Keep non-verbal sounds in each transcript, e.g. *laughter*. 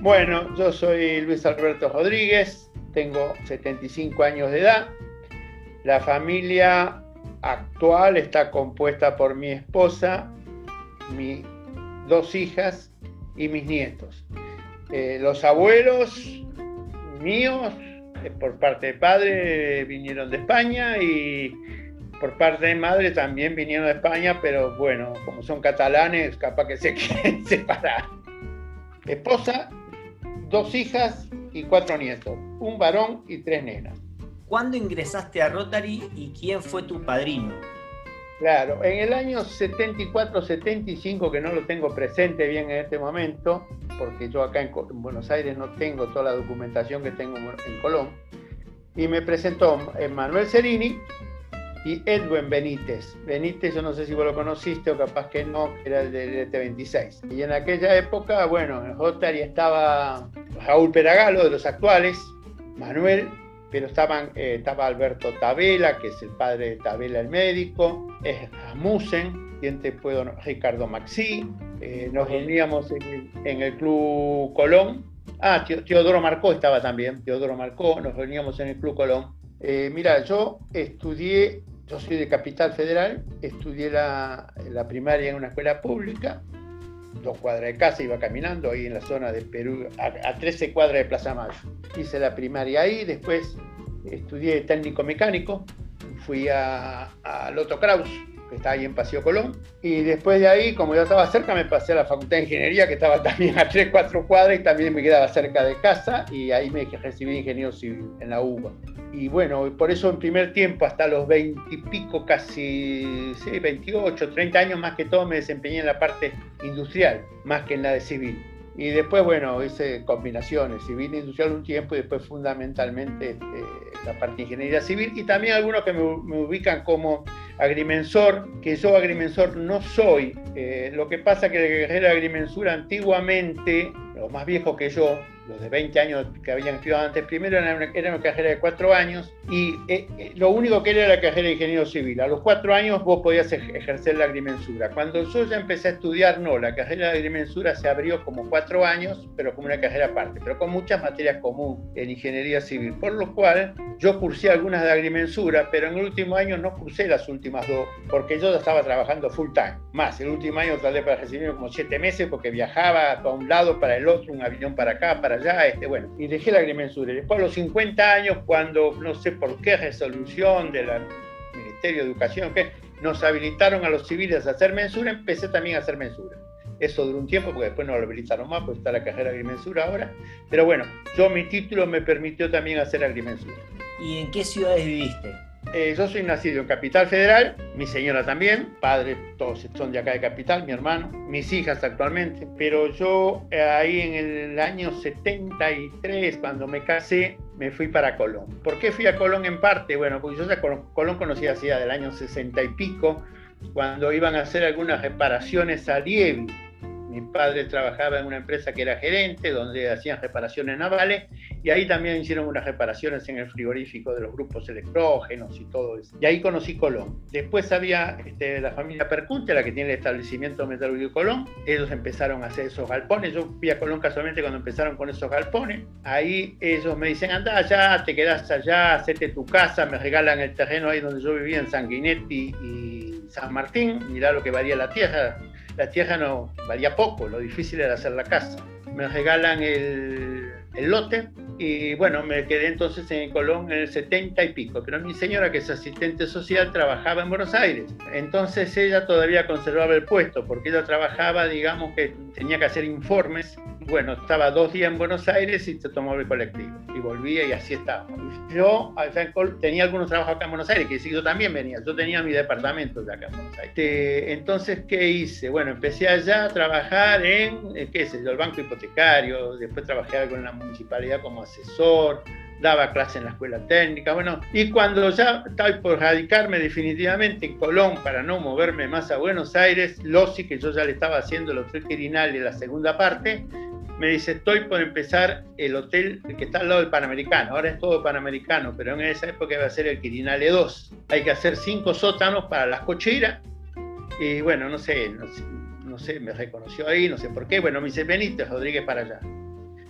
Bueno, yo soy Luis Alberto Rodríguez, tengo 75 años de edad. La familia actual está compuesta por mi esposa, mis dos hijas y mis nietos. Eh, los abuelos míos, eh, por parte de padre, vinieron de España y por parte de madre también vinieron de España, pero bueno, como son catalanes, capaz que se *laughs* quieren separar. Esposa, dos hijas y cuatro nietos, un varón y tres nenas. ¿Cuándo ingresaste a Rotary y quién fue tu padrino? Claro, en el año 74-75, que no lo tengo presente bien en este momento, porque yo acá en, Buenos Aires no tengo toda la documentación que tengo en Colón, y me presentó Manuel Cerini, y Edwin Benítez. Benítez, yo no sé si vos lo conociste o capaz que no, era el del ET26. Y en aquella época, bueno, en Rotary estaba Raúl Peragalo, de los actuales, Manuel, pero estaban, eh, estaba Alberto Tabela, que es el padre de Tabela el médico, es Ramusen, quien te puedo, Ricardo Maxi, eh, nos reuníamos en, en, el Club Colón. Ah, Teodoro Marcó estaba también, Teodoro Marcó, nos reuníamos en el Club Colón. Eh, mira, yo estudié yo soy de Capital Federal, estudié la, primaria en una escuela pública, dos cuadras de casa, iba caminando ahí en la zona de Perú, a, 13 cuadras de Plaza Mayo. Hice la primaria ahí, después estudié técnico mecánico, fui a, a Loto Kraus, que está ahí en Paseo Colón, y después de ahí, como ya estaba cerca, me pasé a la Facultad de Ingeniería, que estaba *laughs* también a 3, 4 cuadras y también me quedaba cerca de casa, y ahí me recibí ingeniero civil en la UBA y bueno, por eso en primer tiempo, hasta los 20 y pico, casi sí, 28, 30 años más que todo, me desempeñé en la parte industrial, más que en la de civil. Y después, bueno, hice combinaciones, civil e industrial un tiempo y después fundamentalmente este, la parte de ingeniería civil y también algunos que me, ubican como agrimensor, que yo agrimensor no soy. Eh, lo que pasa que la agrimensura antiguamente, los más viejos que yo, los de 20 años que habían estudiado antes, primero era una, era una carrera de 4 años y eh, eh, lo único que era la carrera de ingeniero civil. A los 4 años vos podías ejercer la agrimensura. Cuando yo ya empecé a estudiar, no, la carrera de agrimensura se abrió como 4 años, pero como una carrera aparte, pero con muchas materias comunes en ingeniería civil. Por lo cual yo cursé algunas de agrimensura, pero en el último año no cursé las últimas dos, porque yo ya estaba trabajando full time. Más, el último año tardé para recibirme como 7 meses porque viajaba para un lado, para el otro, un avión para acá, para allá, este, bueno, y dejé la agrimensura. Después a los 50 años, cuando no sé por qué resolución del Ministerio de Educación, que nos habilitaron a los civiles a hacer mensura, empecé también a hacer mensura. Eso duró un tiempo, porque después no lo habilitaron más, porque está la carrera agrimensura ahora. Pero bueno, yo mi título me permitió también hacer agrimensura. ¿Y en qué ciudades viviste? Eh, yo soy nacido en Capital Federal, mi señora también, padres todos son de acá de Capital, mi hermano, mis hijas actualmente, pero yo eh, ahí en el año 73, cuando me casé, me fui para Colón. ¿Por qué fui a Colón en parte? Bueno, porque yo ya Colón conocía hacía del año 60 y pico, cuando iban a hacer algunas reparaciones a Lievi mi padre trabajaba en una empresa que era gerente, donde hacían reparaciones navales, y ahí también hicieron unas reparaciones en el frigorífico de los grupos electrógenos y todo eso. Y ahí conocí Colón. Después había este, la familia Percunte, la que tiene el establecimiento metalúrgico Colón. Ellos empezaron a hacer esos galpones. Yo fui a Colón casualmente cuando empezaron con esos galpones. Ahí ellos me dicen, anda allá, te quedas allá, hacete tu casa, me regalan el terreno ahí donde yo vivía, en Sanguinetti y San Martín. Mirá lo que varía la tierra la tierra no valía poco, lo difícil era hacer la casa. Me regalan el, el lote y bueno, me quedé entonces en Colón en el 70 y pico, pero mi señora, que es asistente social, trabajaba en Buenos Aires. Entonces ella todavía conservaba el puesto, porque ella trabajaba, digamos que tenía que hacer informes bueno, estaba dos días en Buenos Aires y se tomó el colectivo. Y volvía y así estaba. Yo tenía algunos trabajos acá en Buenos Aires, que sí, yo también venía. Yo tenía mi departamento de acá en Buenos Aires. Este, entonces, ¿qué hice? Bueno, empecé allá a trabajar en, eh, qué sé yo, el banco hipotecario. Después trabajé algo en la municipalidad como asesor daba clase en la escuela técnica, bueno, y cuando ya estaba por radicarme definitivamente en Colón para no moverme más a Buenos Aires, Losi, que yo ya le estaba haciendo el hotel Quirinal de la segunda parte, me dice, estoy por empezar el hotel que está al lado del Panamericano, ahora es todo Panamericano, pero en esa época iba a ser el Quirinale 2. Hay que hacer cinco sótanos para las cocheras y bueno, no sé, no sé, me reconoció ahí, no sé por qué, bueno, me dice, venite Rodríguez para allá.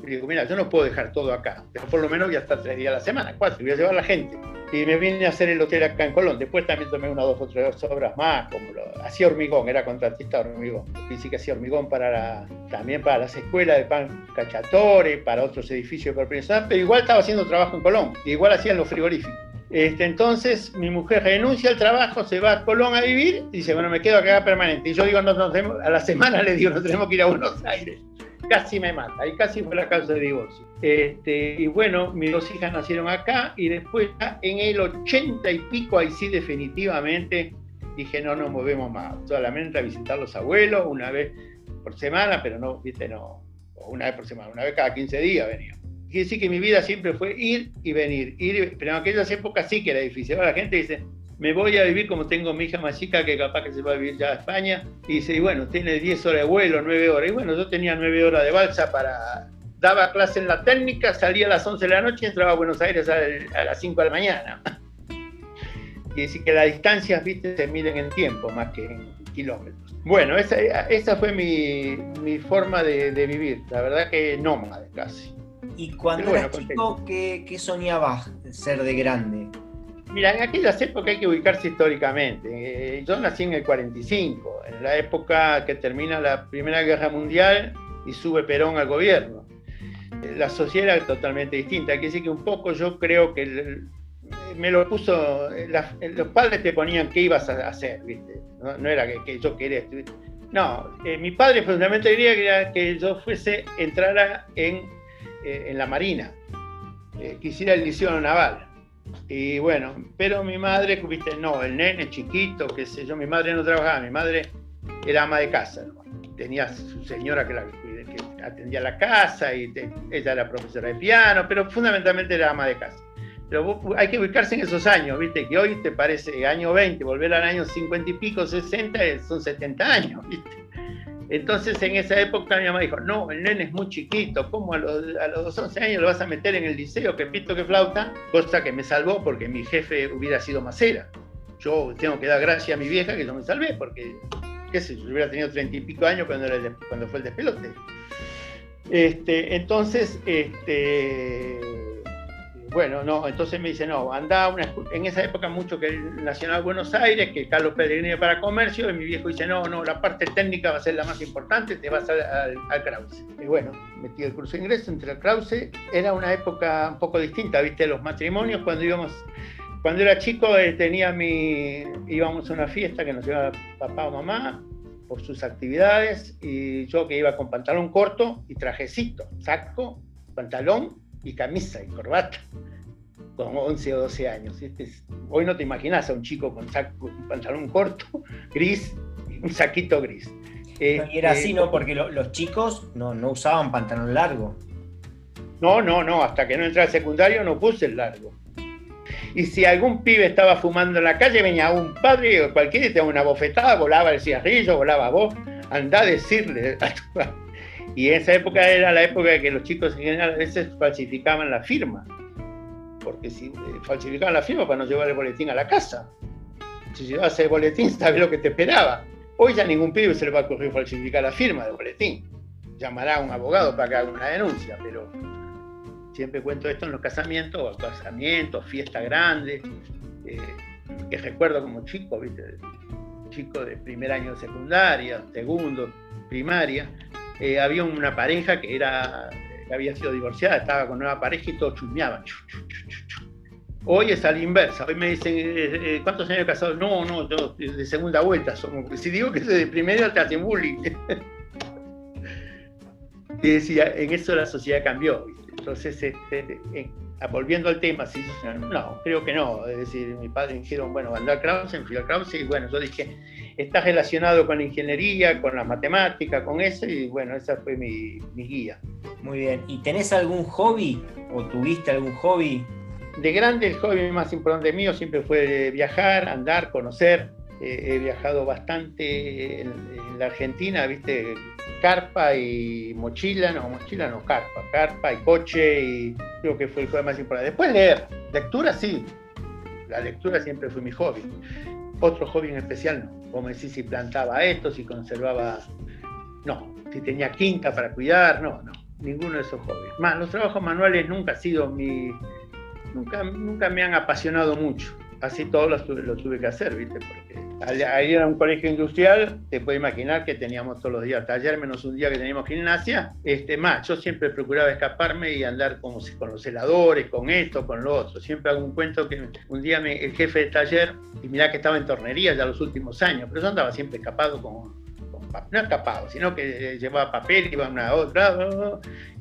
Y digo, mira, yo no puedo dejar todo acá, pero por lo menos voy a estar tres días a la semana, cuatro, voy a llevar a la gente. Y me vine a hacer el hotel acá en Colón. Después también tomé una, dos o tres obras más, como lo, hacía hormigón, era contratista de hormigón. Y sí que hacía hormigón para también para las escuelas de pan cachatore, para otros edificios de propiedad, pero igual estaba haciendo trabajo en Colón, igual hacían los frigoríficos. Este, entonces mi mujer renuncia al trabajo, se va a Colón a vivir y dice, bueno, me quedo acá permanente. Y yo digo, no, no, a la semana le digo, nos tenemos que ir a Buenos Aires casi me mata y casi fue la causa de divorcio. Este, y bueno, mis dos hijas nacieron acá y después en el ochenta y pico, ahí sí definitivamente dije no nos movemos más, solamente a visitar los abuelos una vez por semana, pero no, viste, no, una vez por semana, una vez cada 15 días venía. Quiere decir que mi vida siempre fue ir y venir, ir, pero en aquellas épocas sí que era difícil. Ahora la gente dice, me voy a vivir como tengo mi hija más chica, que capaz que se va a vivir ya a España, y dice, y bueno, tiene 10 horas de vuelo, 9 horas, y bueno, yo tenía 9 horas de balsa para... Daba clase en la técnica, salía a las 11 de la noche y entraba a Buenos Aires a, las 5 de la mañana. *laughs* Quiere decir que las distancias, viste, se miden en tiempo más que en kilómetros. Bueno, esa, esa fue mi, mi forma de, de, vivir, la verdad que nómade casi. ¿Y cuando eras chico, ¿qué, qué soñabas ser de grande? Mira, en aquellas épocas hay que ubicarse históricamente. Eh, yo nací en el 45, en la época que termina la Primera Guerra Mundial y sube Perón al gobierno. Eh, la sociedad era totalmente distinta. Hay que decir que un poco yo creo que me lo puso, los padres te ponían qué ibas a hacer, ¿viste? No, era que, yo quería estudiar. No, eh, mi padre fundamentalmente quería que yo fuese, entrara en, en la Marina, quisiera el liceo naval y bueno, pero mi madre, viste, no, el nene chiquito, qué sé yo, mi madre no trabajaba, mi madre era ama de casa, tenía su señora que, la, que atendía la casa y ella era profesora de piano, pero fundamentalmente era ama de casa. Pero hay que ubicarse en esos años, viste, que hoy te parece año 20, volver al año 50 y pico, 60, son 70 años, viste. Entonces en esa época mi mamá dijo, no, el nene es muy chiquito, ¿cómo a los, a los 11 años lo vas a meter en el liceo, que pito, que flauta? Cosa que me salvó porque mi jefe hubiera sido macera. Yo tengo que dar gracias a mi vieja que yo me salvé, porque, qué sé, yo hubiera tenido 30 y pico años cuando, cuando fue el despelote. Este, entonces, este, bueno, no, entonces me dice, no, anda una En esa época mucho que el Nacional Buenos Aires, que Carlos Pellegrini para comercio, y mi viejo dice, no, no, la parte técnica va a ser la más importante, te vas al, al, Krause. Y bueno, metí el curso de ingreso, entre el Krause. Era una época un poco distinta, viste, los matrimonios, cuando íbamos, cuando era chico eh, tenía mi, íbamos a una fiesta que nos llevaba papá o mamá, por sus actividades, y yo que iba con pantalón corto y trajecito, saco, pantalón y camisa y corbata con 11 o 12 años. Este hoy no te imaginas a un chico con, saco, un pantalón corto, *laughs* gris, un saquito gris. y era así, ¿no? Este, Porque los chicos no, no usaban pantalón largo. No, no, no, hasta que no entré al secundario no puse el largo. Y si algún pibe estaba fumando en la calle, venía un padre o cualquiera y te daba una bofetada, volaba el cigarrillo, volaba vos, anda a decirle a tu y esa época era la época de que los chicos en general a veces falsificaban la firma, porque si eh, falsificaban la firma para no llevar el boletín a la casa. Si llevabas el boletín, sabes lo que te esperaba. Hoy ya ningún pibe se le va a ocurrir falsificar la firma del boletín. Llamará a un abogado para que haga una denuncia, pero siempre cuento esto en los casamientos, casamientos, fiestas grandes, eh, que recuerdo como chico, ¿viste? chico de primer año de secundaria, segundo, primaria, eh, había una pareja que era había sido divorciada, estaba con nueva pareja y todos chusmeaban. Hoy es a la inversa. Hoy me dicen, eh, eh, ¿cuántos años de casado? No, no, yo de segunda vuelta. Somos. Si digo que de primera, te hacen bullying. *laughs* y decía, en eso la sociedad cambió. Entonces, este, volviendo al tema, ¿sí? no, creo que no. Es decir, mi padre dijeron, bueno, andar Krause, enfiló Krause, y bueno, yo dije, está relacionado con la ingeniería, con la matemática, con eso, y bueno, esa fue mi, guía. Muy bien. ¿Y tenés algún hobby o tuviste algún hobby? De grande, el hobby más importante mío siempre fue viajar, andar, conocer. Eh, he viajado bastante en, la Argentina, viste, carpa y mochila, no, mochila no, carpa, carpa y coche, y creo que fue el hobby más importante. Después leer, lectura sí, la lectura siempre fue mi hobby. Otro hobby en especial no, como decir si plantaba esto, si conservaba, no, si tenía quinta para cuidar, no, no. ninguno de esos hobbies. Más, los trabajos manuales nunca ha sido mi, nunca, nunca me han apasionado mucho. Así todos los, tuve que hacer, ¿viste? Porque ahí era un colegio industrial, te puedes imaginar que teníamos todos los días taller, menos un día que teníamos gimnasia. Este, más, yo siempre procuraba escaparme y andar como con los heladores, con esto, con lo otro. Siempre hago un cuento que un día el jefe de taller, y mirá que estaba en tornería ya los últimos años, pero yo andaba siempre escapado con, no escapado, sino que llevaba papel, iba a una otra.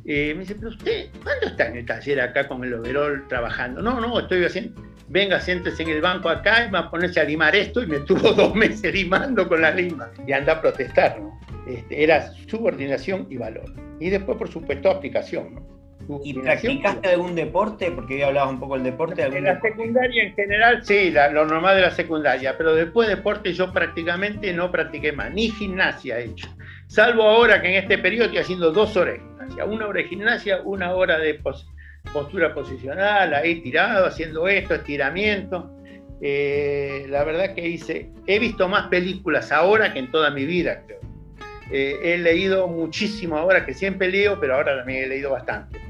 Y me dice, pero usted, ¿cuándo está en el taller acá con el overol trabajando? No, no, estoy haciendo, venga, siéntese en el banco acá y va a ponerse a limar esto y me tuvo *laughs* dos meses limando con la lima y anda a protestar, ¿no? Este, era subordinación y valor. Y después, por supuesto, aplicación, ¿no? ¿Y practicaste algún deporte? Porque hoy hablabas un poco del deporte. En la secundaria en general, sí, lo normal de la secundaria, pero después de deporte yo prácticamente no practiqué más, ni gimnasia he hecho. Salvo ahora que en este periodo estoy haciendo dos horas de gimnasia, una hora de gimnasia, una hora de postura posicional, ahí tirado, haciendo esto, estiramiento. Eh, la verdad que hice, he visto más películas ahora que en toda mi vida, creo. Eh, he leído muchísimo ahora, que siempre leo, pero ahora también he leído bastante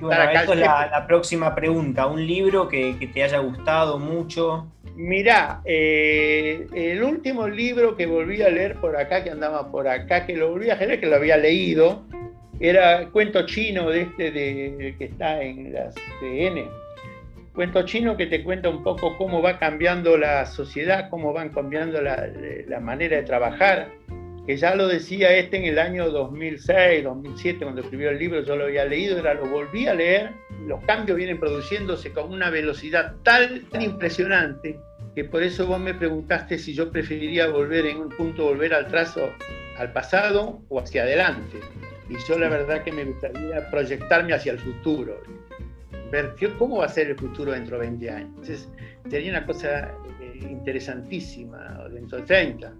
bueno, es la, próxima pregunta. ¿Un libro que, te haya gustado mucho? Mirá, eh, el último libro que volví a leer por acá, que andaba por acá, que lo volví a leer, que lo había leído, era Cuento Chino de este de, que está en las CN. Cuento chino que te cuenta un poco cómo va cambiando la sociedad, cómo van cambiando la, la manera de trabajar que ya lo decía este en el año 2006, 2007, cuando escribió el libro, yo lo había leído, era lo volví a leer, los cambios vienen produciéndose con una velocidad tal, tan impresionante, que por eso vos me preguntaste si yo preferiría volver en un punto, volver al trazo, al pasado o hacia adelante. Y yo la verdad que me gustaría proyectarme hacia el futuro, ver cómo va a ser el futuro dentro de 20 años. Entonces, sería una cosa eh, interesantísima, dentro de 30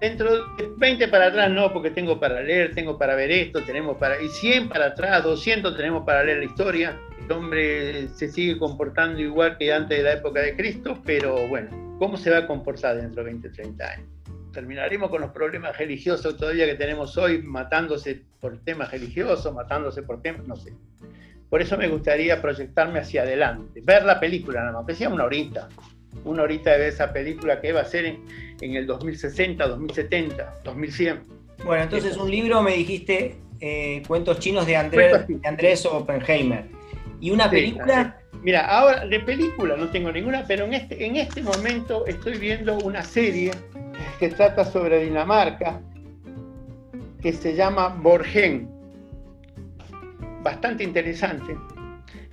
dentro de 20 para atrás no, porque tengo para leer, tengo para ver esto, tenemos para... Y 100 para atrás, 200 tenemos para leer la historia. El hombre se sigue comportando igual que antes de la época de Cristo, pero bueno, ¿cómo se va a comportar dentro de 20, 30 años? Terminaremos con los problemas religiosos todavía que tenemos hoy, matándose por temas religiosos, matándose por temas, no sé. Por eso me gustaría proyectarme hacia adelante, ver la película nada más, que sea una horita, una horita de ver esa película que va a ser en, en el 2060, 2070, 2100. Bueno, entonces un libro me dijiste eh, Cuentos chinos de Andrés, de Andrés Oppenheimer. ¿Y una película? Mira, ahora de película no tengo ninguna, pero en este, en este momento estoy viendo una serie que trata sobre Dinamarca, que se llama Borgen. Bastante interesante.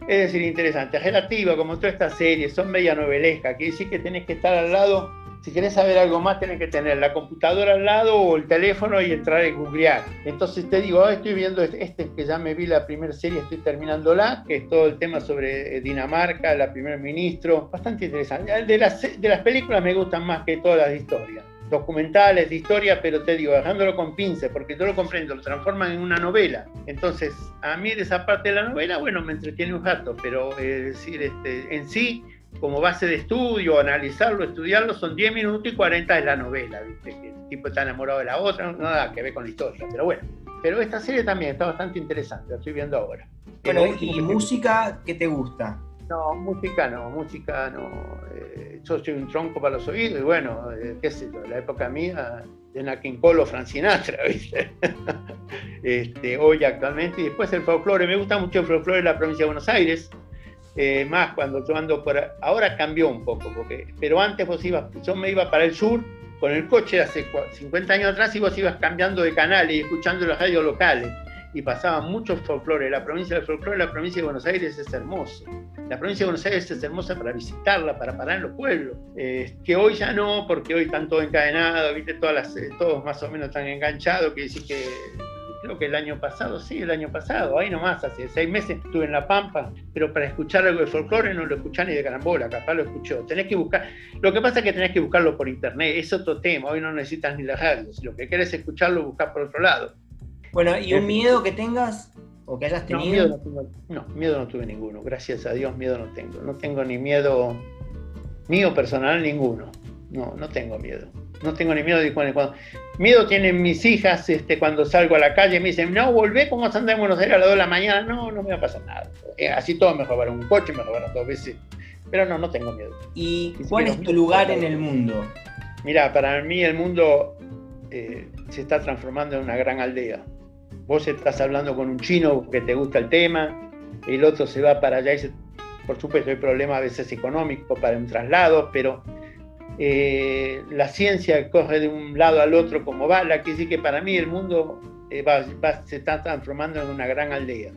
Es decir, interesante, relativa, como todas estas series, son media novelescas, quiere decir que tenés que estar al lado si querés saber algo más, tenés que tener la computadora al lado o el teléfono y entrar en googlear. Entonces te digo, estoy viendo este, este, que ya me vi la primera serie, estoy terminándola, que es todo el tema sobre eh, Dinamarca, la primer ministro, bastante interesante. De las, de las películas me gustan más que todas las de historia documentales de historia, pero te digo, dejándolo con pince, porque yo lo comprendo, lo transforman en una novela. Entonces, a mí de esa parte de la novela, bueno, me entretiene un rato, pero es decir, este, en sí, como base de estudio, analizarlo, estudiarlo, son 10 minutos y 40 de la novela, ¿viste? Que el tipo está enamorado de la otra, no nada que ver con la historia, pero bueno. Pero esta serie también está bastante interesante, la estoy viendo ahora. Bueno, ¿y música qué te gusta? No, música no, música no. Eh, yo soy un tronco para los oídos y bueno, eh, qué sé yo, la época mía, de Nakin Cole Frank Sinatra, *laughs* ¿viste? este, hoy actualmente, y después el folclore, me gusta mucho el folclore de la provincia de Buenos Aires, eh, más cuando yo ando por... Ahora cambió un poco, porque, pero antes vos ibas, yo me iba para el sur con el coche hace 50 años atrás y vos ibas cambiando de canales y escuchando las radios locales y pasaban muchos folclore. La provincia del folclore, la provincia de Buenos Aires es hermosa. La provincia de Buenos Aires es hermosa para visitarla, para parar en los pueblos. Eh, que hoy ya no, porque hoy están todos encadenados, ¿viste? Todas las, eh, todos más o menos están enganchados, que decir que creo que el año pasado, sí, el año pasado, ahí nomás, hace seis meses estuve en La Pampa, pero para escuchar algo de folclore no lo escuchás ni de carambola, capaz lo escuchó. Tenés que buscar, lo que pasa es que tenés que buscarlo por internet, es otro tema, hoy no necesitas ni la radio, si lo que quieres escucharlo, buscar por otro lado. Bueno, ¿y un miedo que tengas o que hayas tenido? No, miedo no, tuve ninguno, gracias a Dios miedo no tengo, no tengo ni miedo mío personal ninguno, no, no tengo miedo. no tengo ni miedo de cuando, miedo tienen mis hijas este, cuando salgo a la calle me dicen, no, volvé como anda en Buenos Aires a las 2 de la mañana, no, no me va a pasar nada. Eh, así todo me robaron un coche, me robaron dos veces, pero no, no tengo miedo. ¿Y cuál es tu lugar en el mundo? Mira, para mí el mundo eh, se está transformando en una gran aldea. Vos estás hablando con un chino que te gusta el tema, el otro se va para allá y se, por supuesto hay problemas a veces económicos para un traslado, pero eh, la ciencia corre de un lado al otro como va, la que dice que para mí el mundo eh, se está transformando en una gran aldea,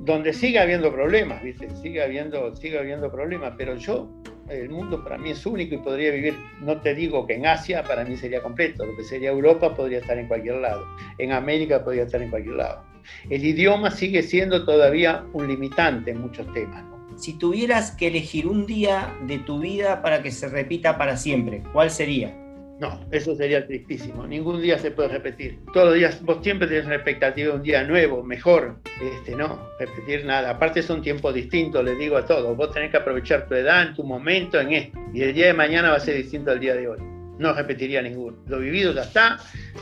donde sigue habiendo problemas, ¿viste? Sigue habiendo, sigue habiendo problemas, pero yo, el mundo para mí es único y podría vivir, no te digo que en Asia para mí sería completo, lo que sería Europa podría estar en cualquier lado, en América podría estar en cualquier lado. El idioma sigue siendo todavía un limitante en muchos temas. Si tuvieras que elegir un día de tu vida para que se repita para siempre, ¿cuál sería? No, eso sería tristísimo. Ningún día se puede repetir. Todos los días, vos siempre tenés una expectativa de un día nuevo, mejor. Este, no, repetir nada. Aparte son tiempos distintos, les digo a todos. Vos tenés que aprovechar tu edad, en tu momento, en esto. Y el día de mañana va a ser distinto al día de hoy. No repetiría ninguno. Lo vivido ya está,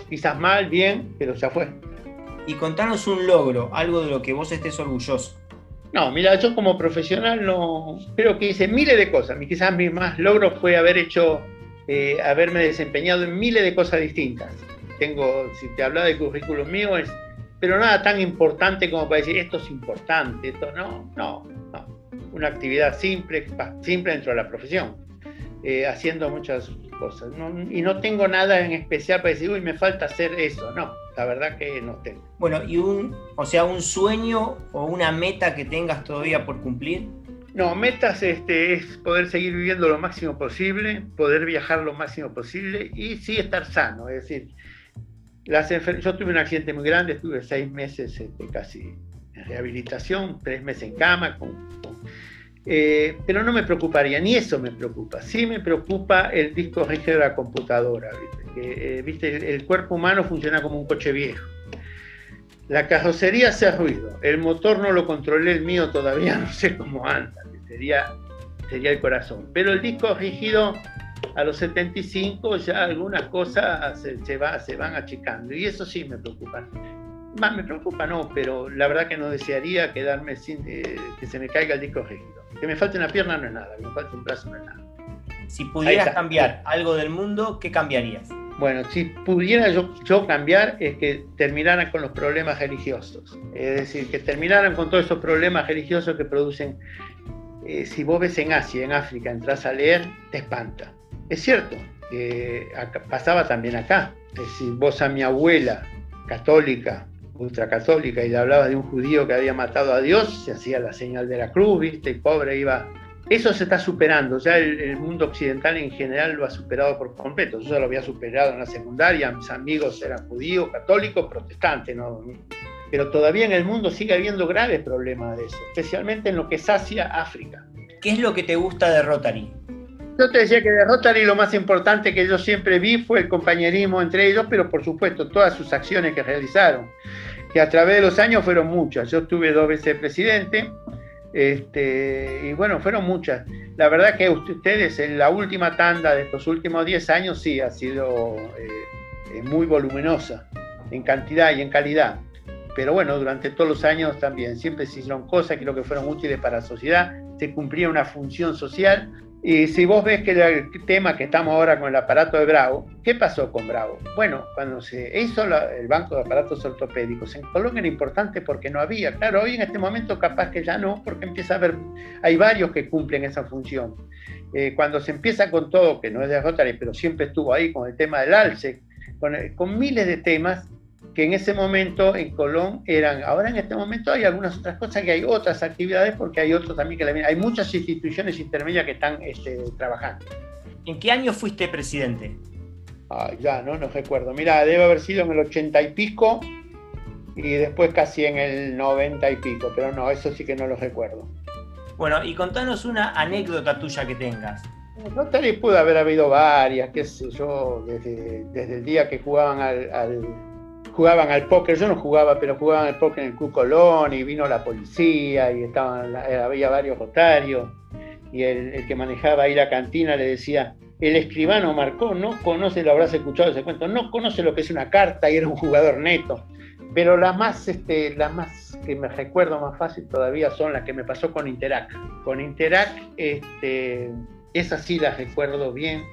quizás mal, bien, pero ya fue. Y contanos un logro, algo de lo que vos estés orgulloso. No, mira, yo como profesional no creo que hice miles de cosas. Quizás mi más logro fue haber hecho, eh, haberme desempeñado en miles de cosas distintas. Tengo, si te habla de currículum mío, es, pero nada tan importante como para decir esto es importante, esto no, no, no. Una actividad simple, simple dentro de la profesión, eh, haciendo muchas cosas. y no tengo nada en especial para decir, uy, me falta hacer eso, no la verdad que no tengo. Bueno, ¿y un, o sea, un sueño o una meta que tengas todavía por cumplir? No, metas este, es poder seguir viviendo lo máximo posible, poder viajar lo máximo posible y sí estar sano. Es decir, las yo tuve un accidente muy grande, estuve seis meses este, casi en rehabilitación, tres meses en cama, eh, pero no me preocuparía, ni eso me preocupa. Sí me preocupa el disco rígido de la computadora. ¿viste? Eh, viste, el, cuerpo humano funciona como un coche viejo. La carrocería hace ruido, el motor no lo controlé, el mío todavía *laughs* no sé cómo anda, sería, sería el corazón. Pero el disco rígido, a los 75 ya algunas cosas se, va, se van achicando y eso sí me preocupa. Más me preocupa no, pero la verdad que no desearía quedarme sin eh, que se me caiga el disco rígido. Que me falte una pierna no es nada, que me falte un brazo no es nada. Si pudieras cambiar algo del mundo, ¿qué cambiarías? Bueno, si pudiera yo, cambiar es que terminaran con los problemas religiosos. Es decir, que terminaran con todos esos problemas religiosos que producen. Eh, si vos ves en Asia, en África, entras a leer, te espanta. Es cierto, que pasaba también acá. Es decir, vos a mi abuela católica, ultracatólica, y le hablabas de un judío que había matado a Dios, se hacía la señal de la cruz, ¿viste? Y pobre iba eso se está superando, ya el, mundo occidental en general lo ha superado por completo. Yo ya lo había superado en la secundaria, mis amigos eran judíos, católicos, protestantes, ¿no? pero todavía en el mundo sigue habiendo graves problemas de eso, especialmente en lo que es Asia, África. ¿Qué es lo que te gusta de Rotary? Yo te decía que de Rotary lo más importante que yo siempre vi fue el compañerismo entre ellos, pero por supuesto todas sus acciones que realizaron, que a través de los años fueron muchas. Yo estuve dos veces presidente, este, y bueno, fueron muchas. La verdad que ustedes en la última tanda de estos últimos 10 años sí ha sido eh, muy voluminosa en cantidad y en calidad. Pero bueno, durante todos los años también siempre se hicieron cosas que lo que fueron útiles para la sociedad, se cumplía una función social y si vos ves que el tema que estamos ahora con el aparato de Bravo, ¿qué pasó con Bravo? Bueno, cuando se hizo el banco de aparatos ortopédicos, en Colombia era importante porque no había. Claro, hoy en este momento capaz que ya no, porque empieza a haber, hay varios que cumplen esa función. Eh, cuando se empieza con todo, que no es de Rotary, pero siempre estuvo ahí con el tema del ALSE, con, con miles de temas, que en ese momento en Colón eran, ahora en este momento hay algunas otras cosas, que hay otras actividades, porque hay otros también que hay muchas instituciones intermedias que están este, trabajando. ¿En qué año fuiste presidente? ya, no, no recuerdo. Mira, debe haber sido en el ochenta y pico y después casi en el noventa y pico, pero no, eso sí que no lo recuerdo. Bueno, y contanos una anécdota tuya que tengas. No te pudo haber habido varias, qué sé yo, desde, desde el día que jugaban al jugaban al póker, yo no jugaba, pero jugaban al póker en el Club Colón y vino la policía y estaban, había varios rotarios y el, que manejaba ahí la cantina le decía, el escribano Marcó no conoce, lo habrás escuchado ese cuento, no conoce lo que es una carta y era un jugador neto. Pero las más, este, la más que me recuerdo más fácil todavía son las que me pasó con Interac. Con Interac, este, esas sí las recuerdo bien.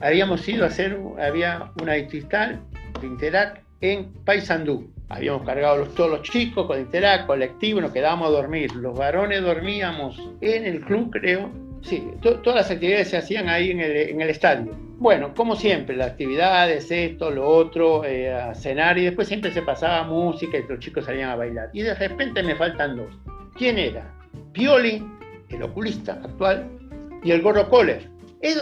Habíamos ido a hacer, había una distrital de Interac en Paysandú. Habíamos cargado los, todos los chicos con Interac, colectivo, nos quedábamos a dormir. Los varones dormíamos en el club, creo, Sí, todas las actividades se hacían ahí en el, estadio. Bueno, como siempre, las actividades, esto, lo otro, eh, a cenar y después siempre se pasaba música y los chicos salían a bailar. Y de repente me faltan dos. ¿Quién era? Pioli, el oculista actual, y el gorro Kohler.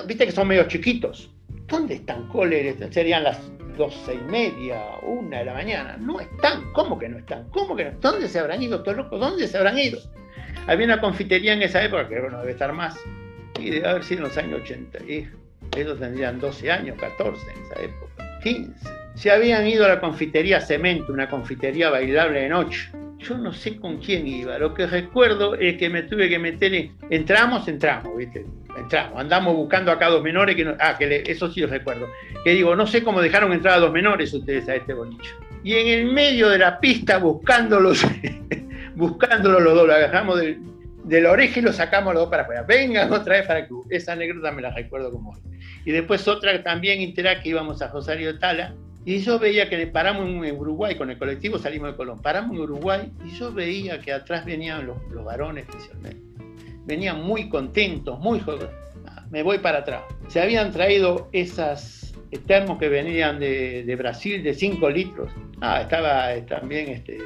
Viste que son medio chiquitos. ¿Dónde están Kohler? Serían las doce y media, una de la mañana. No están. ¿Cómo que no están? ¿Cómo que no? ¿Dónde se habrán ido todos locos? ¿Dónde se habrán ido? Había una confitería en esa época, que bueno, debe estar más, y debe haber sido en los años 80. Y ellos tendrían 12 años, 14 en esa época, 15. Se habían ido a la confitería Cemento, una confitería bailable de noche. Yo no sé con quién iba. Lo que recuerdo es que me tuve que meter en. Entramos, entramos, ¿viste? Entramos. Andamos buscando acá dos menores. Que no... Ah, que eso sí lo recuerdo. Que digo, no sé cómo dejaron entrar a dos menores ustedes a este boliche. Y en el medio de la pista, buscándolos, *laughs* buscándolo los dos, lo agarramos de, la oreja y lo sacamos los dos para afuera. Vengan *laughs* otra vez para el club. Esa anécdota me la recuerdo como. Y después otra también intera que íbamos a Rosario Tala y yo veía que paramos en Uruguay, con el colectivo salimos de Colón, paramos en Uruguay y yo veía que atrás venían los, varones especialmente. Venían muy contentos, muy jóvenes. Ah, me voy para atrás. Se habían traído esas termos que venían de, Brasil de 5 litros. Ah, estaba eh, también este,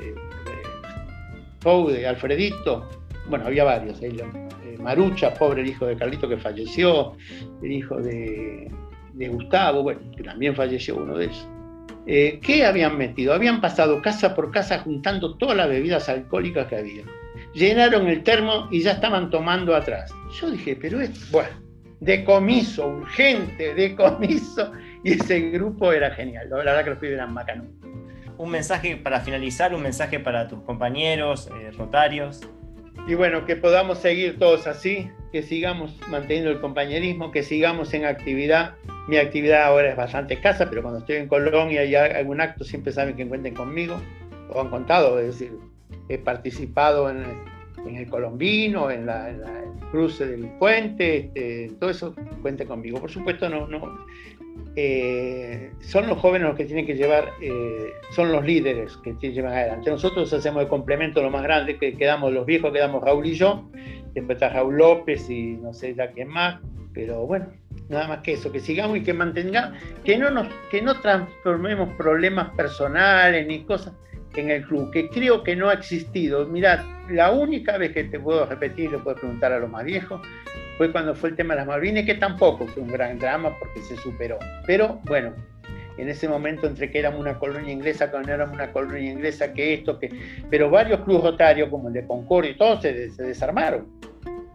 de Alfredito, bueno, había varios, eh, Marucha, pobre el hijo de Carlito que falleció, el hijo de, Gustavo, bueno, que también falleció uno de ellos. Eh, ¿Qué habían metido? Habían pasado casa por casa juntando todas las bebidas alcohólicas que había. Llenaron el termo y ya estaban tomando atrás. Yo dije, pero es, bueno, decomiso, urgente, decomiso. *laughs* Y ese grupo era genial. La verdad que los pibes eran bacanos un mensaje para finalizar, un mensaje para tus compañeros, eh, rotarios. Y bueno, que podamos seguir todos así, que sigamos manteniendo el compañerismo, que sigamos en actividad. Mi actividad ahora es bastante escasa, pero cuando estoy en Colombia y hay algún acto, siempre saben que cuenten conmigo, o han contado, es decir, he participado en, el colombino, en, la, el cruce del puente, este, todo eso cuente conmigo. Por supuesto, no, no, eh, son los jóvenes los que tienen que llevar, eh, son los líderes que llevar adelante. Nosotros hacemos el complemento lo más grande, que quedamos los viejos, quedamos Raúl y yo, después está Raúl López y no sé ya quién más, pero bueno, nada más que eso, que sigamos y que mantengamos, que no, nos, que no transformemos problemas personales ni cosas en el club, que creo que no ha existido. Mirad, la única vez que te puedo repetir, le puedo preguntar a los más viejos, fue cuando fue el tema de las Malvinas, que tampoco fue un gran drama porque se superó. Pero bueno, en ese momento entre que éramos una colonia inglesa, que no éramos una colonia inglesa, que esto, que... Pero varios clubes rotarios, como el de Concordia y todos, se, desarmaron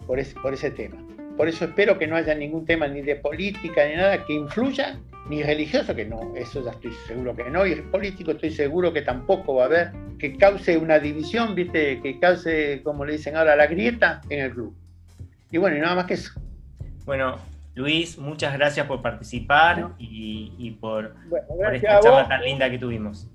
por ese, por ese tema. Por eso espero que no haya ningún tema ni de política ni nada que influya, ni religioso, que no, eso ya estoy seguro que no, y político estoy seguro que tampoco va a haber, que cause una división, ¿viste? que cause, como le dicen ahora, la grieta en el club. Y bueno, y nada más que eso. Bueno, Luis, muchas gracias por participar y, por, esta charla tan linda que tuvimos.